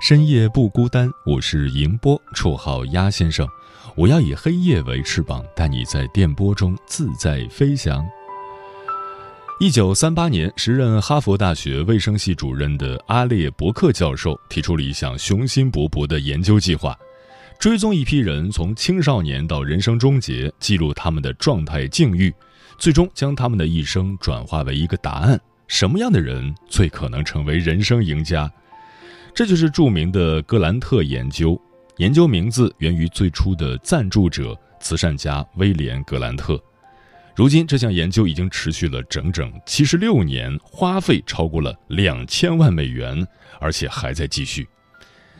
深夜不孤单。我是迎波，绰号鸭先生。我要以黑夜为翅膀，带你在电波中自在飞翔。一九三八年，时任哈佛大学卫生系主任的阿列伯克教授提出了一项雄心勃勃的研究计划。追踪一批人从青少年到人生终结，记录他们的状态境遇，最终将他们的一生转化为一个答案：什么样的人最可能成为人生赢家？这就是著名的格兰特研究。研究名字源于最初的赞助者——慈善家威廉·格兰特。如今，这项研究已经持续了整整七十六年，花费超过了两千万美元，而且还在继续。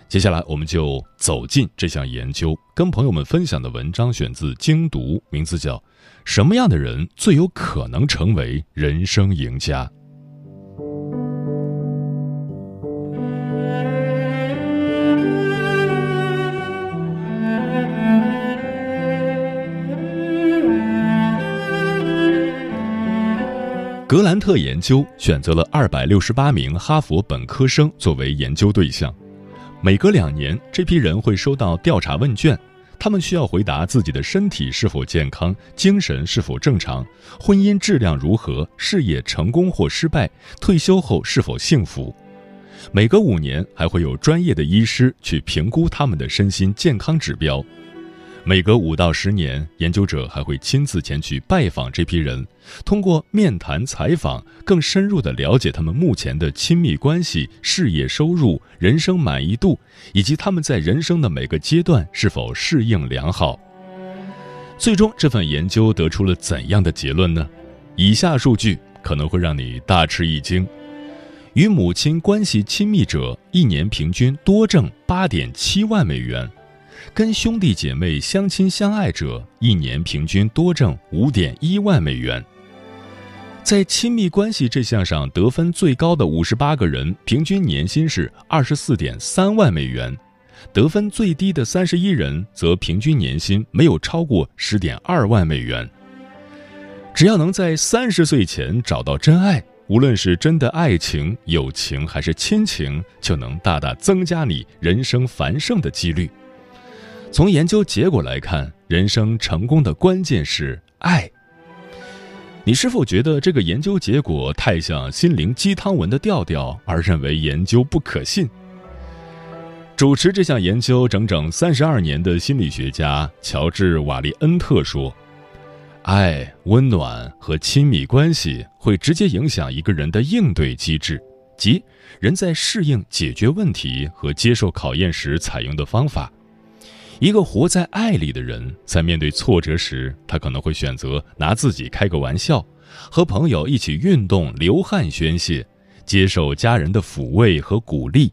接下来，我们就走进这项研究，跟朋友们分享的文章选自《精读》，名字叫《什么样的人最有可能成为人生赢家》。格兰特研究选择了二百六十八名哈佛本科生作为研究对象。每隔两年，这批人会收到调查问卷，他们需要回答自己的身体是否健康、精神是否正常、婚姻质量如何、事业成功或失败、退休后是否幸福。每隔五年，还会有专业的医师去评估他们的身心健康指标。每隔五到十年，研究者还会亲自前去拜访这批人，通过面谈采访，更深入地了解他们目前的亲密关系、事业收入、人生满意度，以及他们在人生的每个阶段是否适应良好。最终，这份研究得出了怎样的结论呢？以下数据可能会让你大吃一惊：与母亲关系亲密者，一年平均多挣八点七万美元。跟兄弟姐妹相亲相爱者，一年平均多挣五点一万美元。在亲密关系这项上得分最高的五十八个人，平均年薪是二十四点三万美元；得分最低的三十一人，则平均年薪没有超过十点二万美元。只要能在三十岁前找到真爱，无论是真的爱情、友情还是亲情，就能大大增加你人生繁盛的几率。从研究结果来看，人生成功的关键是爱。你是否觉得这个研究结果太像心灵鸡汤文的调调，而认为研究不可信？主持这项研究整整三十二年的心理学家乔治·瓦利恩特说：“爱、温暖和亲密关系会直接影响一个人的应对机制，即人在适应、解决问题和接受考验时采用的方法。”一个活在爱里的人，在面对挫折时，他可能会选择拿自己开个玩笑，和朋友一起运动、流汗宣泄，接受家人的抚慰和鼓励。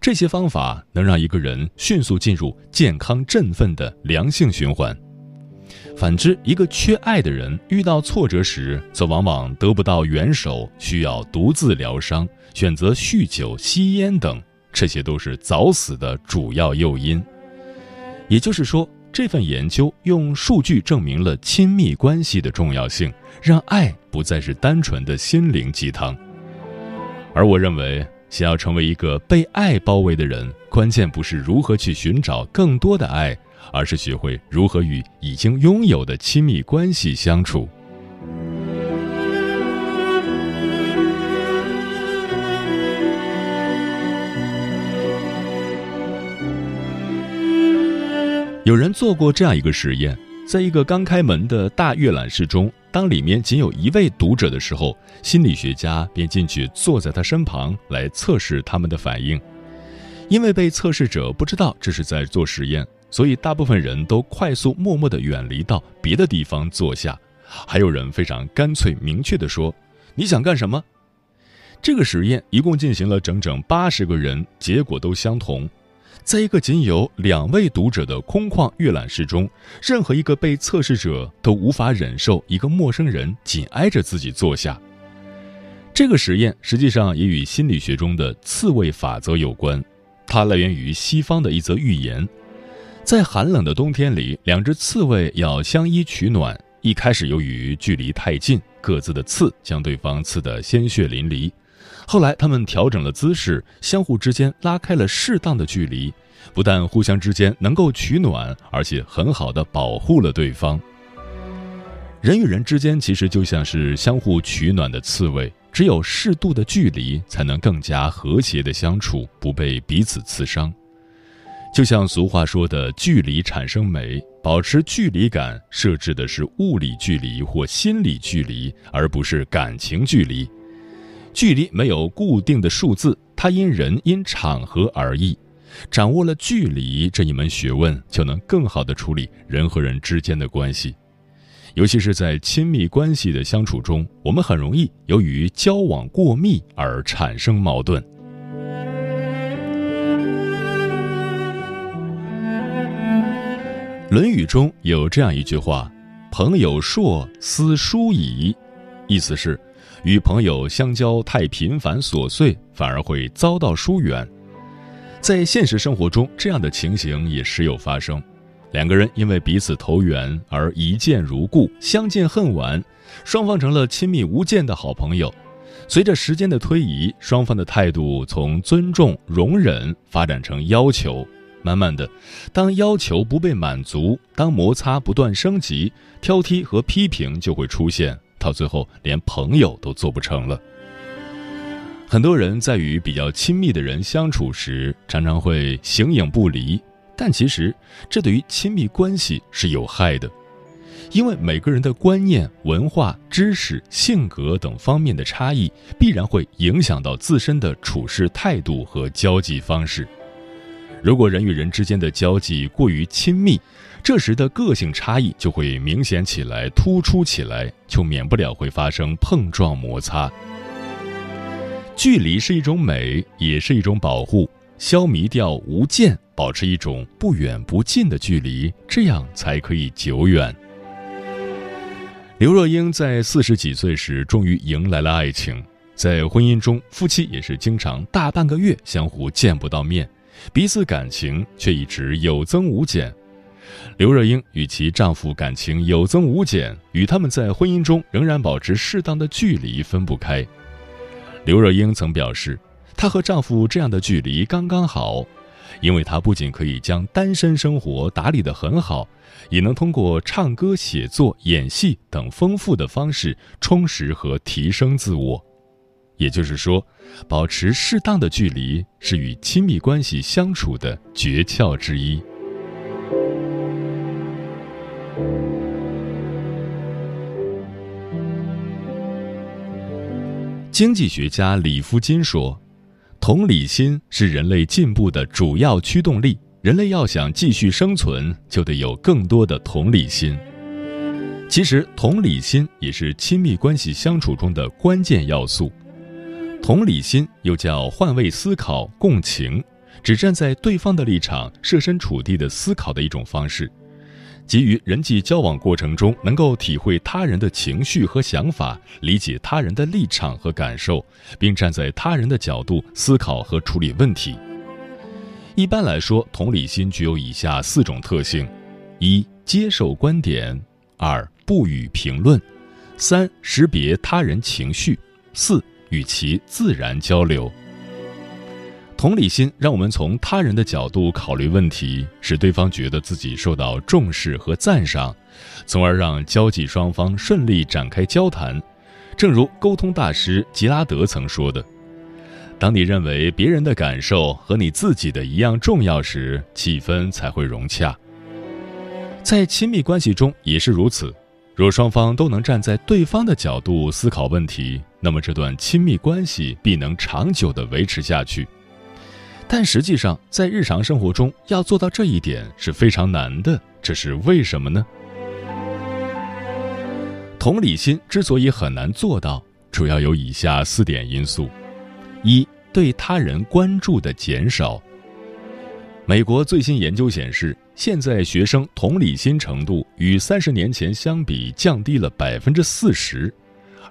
这些方法能让一个人迅速进入健康振奋的良性循环。反之，一个缺爱的人遇到挫折时，则往往得不到援手，需要独自疗伤，选择酗酒、吸烟等，这些都是早死的主要诱因。也就是说，这份研究用数据证明了亲密关系的重要性，让爱不再是单纯的心灵鸡汤。而我认为，想要成为一个被爱包围的人，关键不是如何去寻找更多的爱，而是学会如何与已经拥有的亲密关系相处。有人做过这样一个实验，在一个刚开门的大阅览室中，当里面仅有一位读者的时候，心理学家便进去坐在他身旁来测试他们的反应。因为被测试者不知道这是在做实验，所以大部分人都快速默默地远离到别的地方坐下。还有人非常干脆明确地说：“你想干什么？”这个实验一共进行了整整八十个人，结果都相同。在一个仅有两位读者的空旷阅览室中，任何一个被测试者都无法忍受一个陌生人紧挨着自己坐下。这个实验实际上也与心理学中的刺猬法则有关，它来源于西方的一则寓言：在寒冷的冬天里，两只刺猬要相依取暖。一开始由于距离太近，各自的刺将对方刺得鲜血淋漓。后来，他们调整了姿势，相互之间拉开了适当的距离，不但互相之间能够取暖，而且很好的保护了对方。人与人之间其实就像是相互取暖的刺猬，只有适度的距离，才能更加和谐的相处，不被彼此刺伤。就像俗话说的“距离产生美”，保持距离感设置的是物理距离或心理距离，而不是感情距离。距离没有固定的数字，它因人因场合而异。掌握了距离这一门学问，就能更好的处理人和人之间的关系。尤其是在亲密关系的相处中，我们很容易由于交往过密而产生矛盾。《论语》中有这样一句话：“朋友硕，思疏矣。”意思是。与朋友相交太频繁琐碎，反而会遭到疏远。在现实生活中，这样的情形也时有发生。两个人因为彼此投缘而一见如故，相见恨晚，双方成了亲密无间的好朋友。随着时间的推移，双方的态度从尊重、容忍发展成要求。慢慢的，当要求不被满足，当摩擦不断升级，挑剔和批评就会出现。到最后，连朋友都做不成了。很多人在与比较亲密的人相处时，常常会形影不离，但其实这对于亲密关系是有害的，因为每个人的观念、文化、知识、性格等方面的差异，必然会影响到自身的处事态度和交际方式。如果人与人之间的交际过于亲密，这时的个性差异就会明显起来、突出起来，就免不了会发生碰撞摩擦。距离是一种美，也是一种保护。消弭掉无间，保持一种不远不近的距离，这样才可以久远。刘若英在四十几岁时终于迎来了爱情，在婚姻中，夫妻也是经常大半个月相互见不到面，彼此感情却一直有增无减。刘若英与其丈夫感情有增无减，与他们在婚姻中仍然保持适当的距离分不开。刘若英曾表示，她和丈夫这样的距离刚刚好，因为她不仅可以将单身生活打理得很好，也能通过唱歌、写作、演戏等丰富的方式充实和提升自我。也就是说，保持适当的距离是与亲密关系相处的诀窍之一。经济学家李夫金说：“同理心是人类进步的主要驱动力。人类要想继续生存，就得有更多的同理心。其实，同理心也是亲密关系相处中的关键要素。同理心又叫换位思考、共情，只站在对方的立场，设身处地的思考的一种方式。”基于人际交往过程中，能够体会他人的情绪和想法，理解他人的立场和感受，并站在他人的角度思考和处理问题。一般来说，同理心具有以下四种特性：一、接受观点；二、不予评论；三、识别他人情绪；四、与其自然交流。同理心让我们从他人的角度考虑问题，使对方觉得自己受到重视和赞赏，从而让交际双方顺利展开交谈。正如沟通大师吉拉德曾说的：“当你认为别人的感受和你自己的一样重要时，气氛才会融洽。”在亲密关系中也是如此。若双方都能站在对方的角度思考问题，那么这段亲密关系必能长久的维持下去。但实际上，在日常生活中要做到这一点是非常难的，这是为什么呢？同理心之所以很难做到，主要有以下四点因素：一、对他人关注的减少。美国最新研究显示，现在学生同理心程度与三十年前相比降低了百分之四十，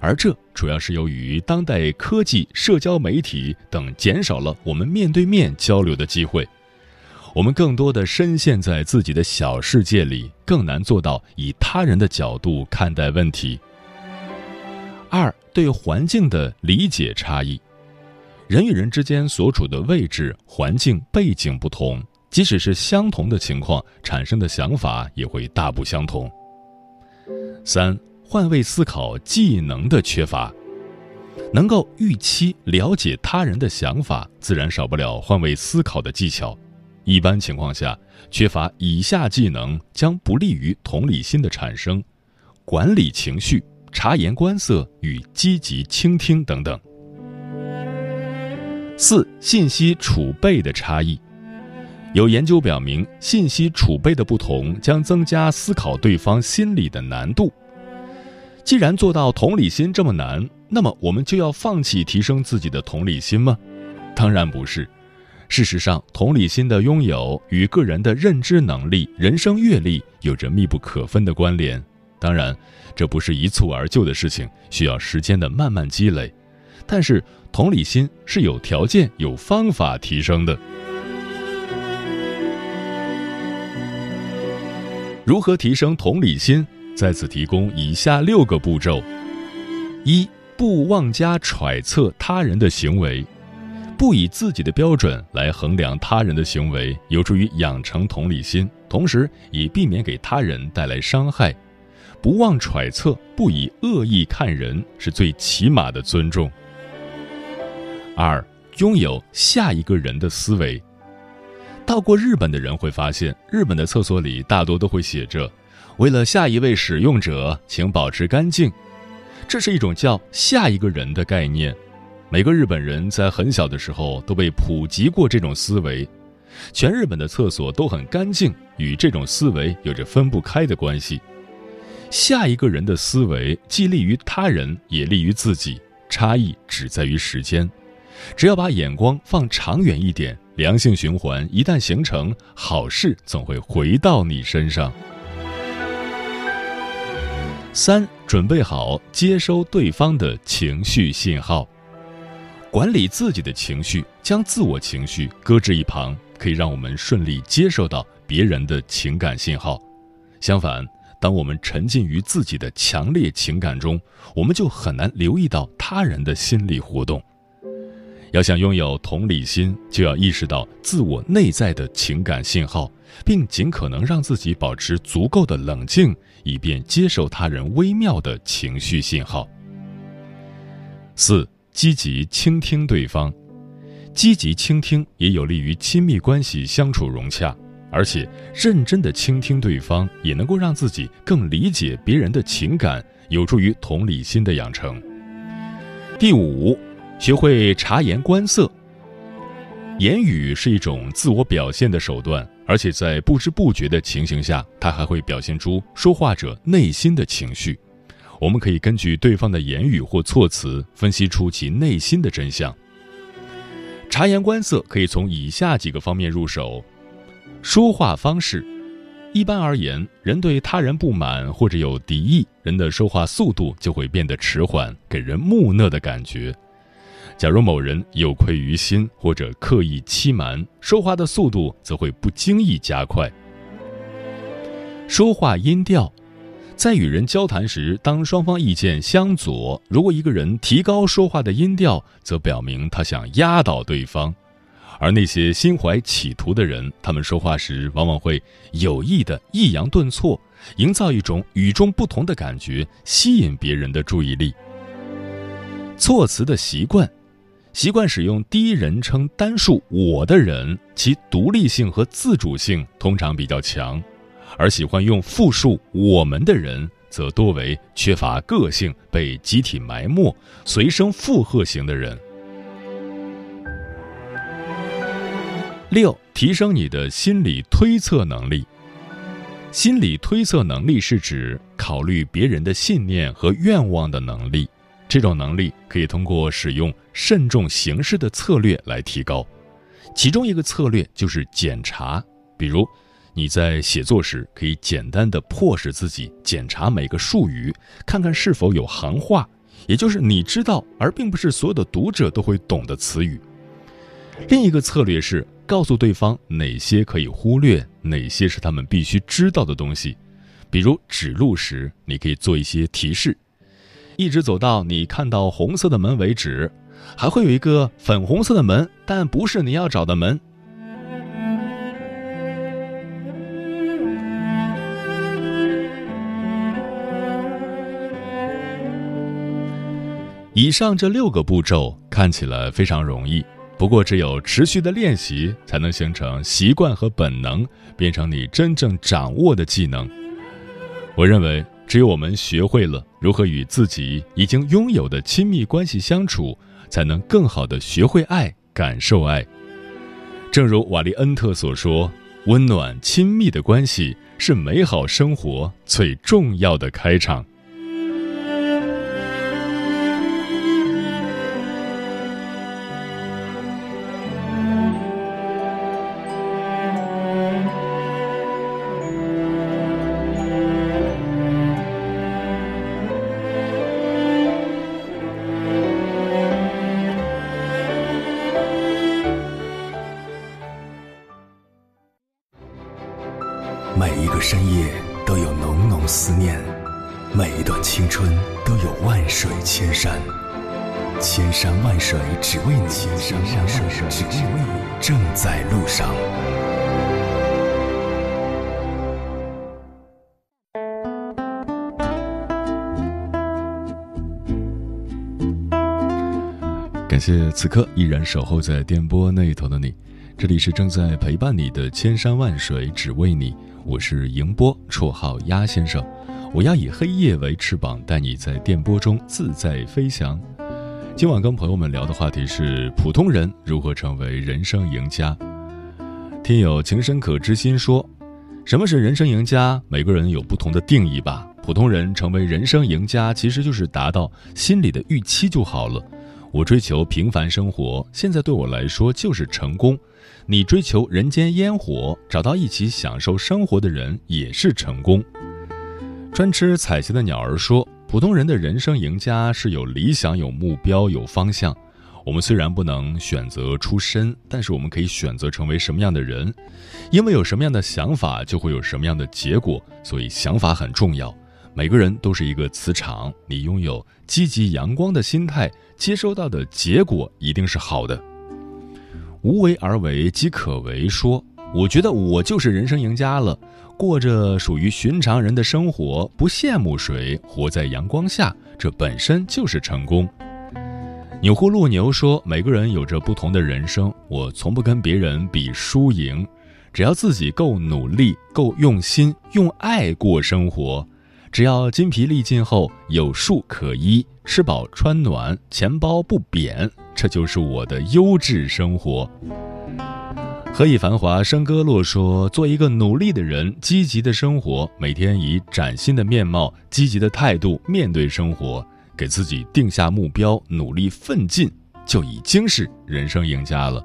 而这主要是由于当代科技、社交媒体等减少了我们面对面交流的机会，我们更多的深陷在自己的小世界里，更难做到以他人的角度看待问题。二、对环境的理解差异。人与人之间所处的位置、环境背景不同，即使是相同的情况，产生的想法也会大不相同。三、换位思考技能的缺乏，能够预期了解他人的想法，自然少不了换位思考的技巧。一般情况下，缺乏以下技能将不利于同理心的产生：管理情绪、察言观色与积极倾听等等。四、信息储备的差异。有研究表明，信息储备的不同将增加思考对方心理的难度。既然做到同理心这么难，那么我们就要放弃提升自己的同理心吗？当然不是。事实上，同理心的拥有与个人的认知能力、人生阅历有着密不可分的关联。当然，这不是一蹴而就的事情，需要时间的慢慢积累。但是，同理心是有条件、有方法提升的。如何提升同理心？在此提供以下六个步骤：一、不妄加揣测他人的行为，不以自己的标准来衡量他人的行为，有助于养成同理心，同时也避免给他人带来伤害。不妄揣测，不以恶意看人，是最起码的尊重。二、拥有下一个人的思维。到过日本的人会发现，日本的厕所里大多都会写着：“为了下一位使用者，请保持干净。”这是一种叫“下一个人”的概念。每个日本人在很小的时候都被普及过这种思维。全日本的厕所都很干净，与这种思维有着分不开的关系。下一个人的思维既利于他人，也利于自己，差异只在于时间。只要把眼光放长远一点，良性循环一旦形成，好事总会回到你身上。三，准备好接收对方的情绪信号，管理自己的情绪，将自我情绪搁置一旁，可以让我们顺利接受到别人的情感信号。相反，当我们沉浸于自己的强烈情感中，我们就很难留意到他人的心理活动。要想拥有同理心，就要意识到自我内在的情感信号，并尽可能让自己保持足够的冷静，以便接受他人微妙的情绪信号。四、积极倾听对方，积极倾听也有利于亲密关系相处融洽，而且认真的倾听对方，也能够让自己更理解别人的情感，有助于同理心的养成。第五。学会察言观色。言语是一种自我表现的手段，而且在不知不觉的情形下，它还会表现出说话者内心的情绪。我们可以根据对方的言语或措辞，分析出其内心的真相。察言观色可以从以下几个方面入手：说话方式。一般而言，人对他人不满或者有敌意，人的说话速度就会变得迟缓，给人木讷的感觉。假如某人有愧于心或者刻意欺瞒，说话的速度则会不经意加快。说话音调，在与人交谈时，当双方意见相左，如果一个人提高说话的音调，则表明他想压倒对方；而那些心怀企图的人，他们说话时往往会有意的抑扬顿挫，营造一种与众不同的感觉，吸引别人的注意力。措辞的习惯。习惯使用第一人称单数“我”的人，其独立性和自主性通常比较强；而喜欢用复数“我们”的人，则多为缺乏个性、被集体埋没、随声附和型的人。六、提升你的心理推测能力。心理推测能力是指考虑别人的信念和愿望的能力。这种能力可以通过使用慎重行事的策略来提高。其中一个策略就是检查，比如你在写作时可以简单的迫使自己检查每个术语，看看是否有行话，也就是你知道而并不是所有的读者都会懂的词语。另一个策略是告诉对方哪些可以忽略，哪些是他们必须知道的东西。比如指路时，你可以做一些提示，一直走到你看到红色的门为止。还会有一个粉红色的门，但不是你要找的门。以上这六个步骤看起来非常容易，不过只有持续的练习，才能形成习惯和本能，变成你真正掌握的技能。我认为，只有我们学会了如何与自己已经拥有的亲密关系相处。才能更好的学会爱，感受爱。正如瓦利恩特所说：“温暖亲密的关系是美好生活最重要的开场。”每一个深夜都有浓浓思念，每一段青春都有万水千山，千山万水只为你，千山万水只为你，正在路上。感谢此刻依然守候在电波那头的你，这里是正在陪伴你的千山万水只为你。我是迎波，绰号鸭先生。我要以黑夜为翅膀，带你在电波中自在飞翔。今晚跟朋友们聊的话题是：普通人如何成为人生赢家。听友情深可知心说：“什么是人生赢家？每个人有不同的定义吧。普通人成为人生赢家，其实就是达到心里的预期就好了。我追求平凡生活，现在对我来说就是成功。”你追求人间烟火，找到一起享受生活的人也是成功。专吃彩旗的鸟儿说：“普通人的人生赢家是有理想、有目标、有方向。我们虽然不能选择出身，但是我们可以选择成为什么样的人。因为有什么样的想法，就会有什么样的结果。所以想法很重要。每个人都是一个磁场，你拥有积极阳光的心态，接收到的结果一定是好的。”无为而为即可为。说，我觉得我就是人生赢家了，过着属于寻常人的生活，不羡慕谁，活在阳光下，这本身就是成功。钮祜禄牛说，每个人有着不同的人生，我从不跟别人比输赢，只要自己够努力、够用心、用爱过生活，只要筋疲力尽后有树可依，吃饱穿暖，钱包不扁。这就是我的优质生活。何以繁华笙歌落说：“做一个努力的人，积极的生活，每天以崭新的面貌、积极的态度面对生活，给自己定下目标，努力奋进，就已经是人生赢家了。”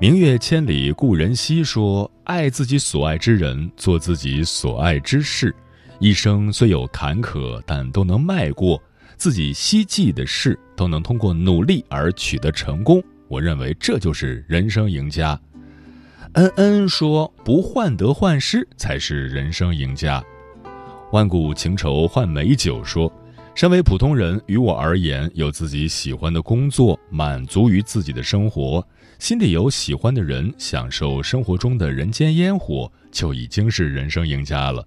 明月千里故人西说：“爱自己所爱之人，做自己所爱之事，一生虽有坎坷，但都能迈过。”自己希冀的事都能通过努力而取得成功，我认为这就是人生赢家。恩恩说：“不患得患失才是人生赢家。”万古情仇换美酒说：“身为普通人，于我而言，有自己喜欢的工作，满足于自己的生活，心里有喜欢的人，享受生活中的人间烟火，就已经是人生赢家了。”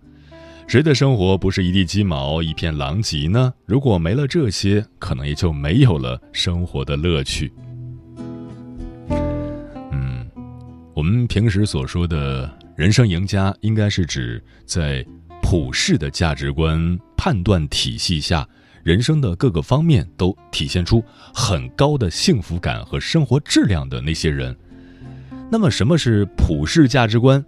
谁的生活不是一地鸡毛、一片狼藉呢？如果没了这些，可能也就没有了生活的乐趣。嗯，我们平时所说的人生赢家应该是指在普世的价值观判断体系下，人生的各个方面都体现出很高的幸福感和生活质量的那些人。那么，什么是普世价值观？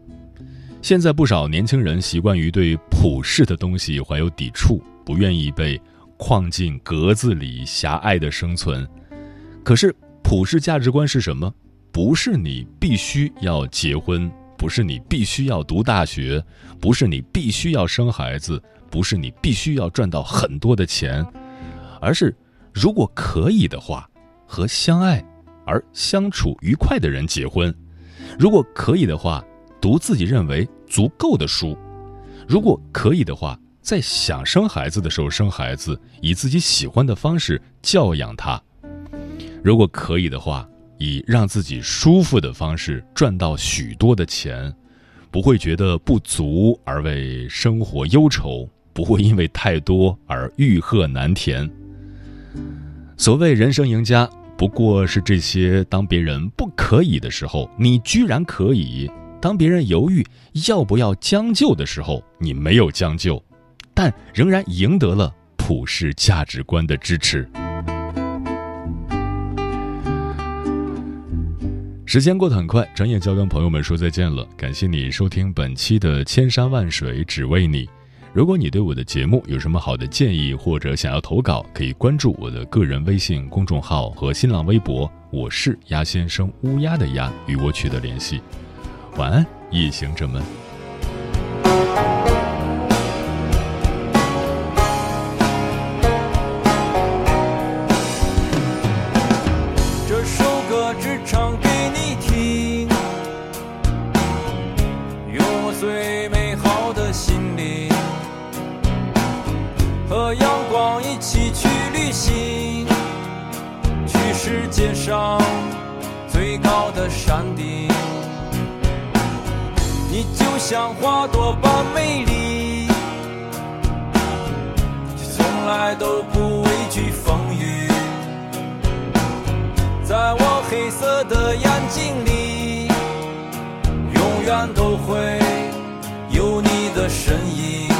现在不少年轻人习惯于对普世的东西怀有抵触，不愿意被框进格子里狭隘的生存。可是，普世价值观是什么？不是你必须要结婚，不是你必须要读大学，不是你必须要生孩子，不是你必须要赚到很多的钱，而是如果可以的话，和相爱而相处愉快的人结婚；如果可以的话。读自己认为足够的书，如果可以的话，在想生孩子的时候生孩子，以自己喜欢的方式教养他；如果可以的话，以让自己舒服的方式赚到许多的钱，不会觉得不足而为生活忧愁，不会因为太多而欲壑难填。所谓人生赢家，不过是这些：当别人不可以的时候，你居然可以。当别人犹豫要不要将就的时候，你没有将就，但仍然赢得了普世价值观的支持。时间过得很快，转眼就要跟朋友们说再见了。感谢你收听本期的《千山万水只为你》。如果你对我的节目有什么好的建议，或者想要投稿，可以关注我的个人微信公众号和新浪微博，我是鸭先生乌鸦的鸭，与我取得联系。晚安，夜行者们。这首歌只唱给你听，用我最美好的心灵，和阳光一起去旅行，去世界上像花朵般美丽，却从来都不畏惧风雨。在我黑色的眼睛里，永远都会有你的身影，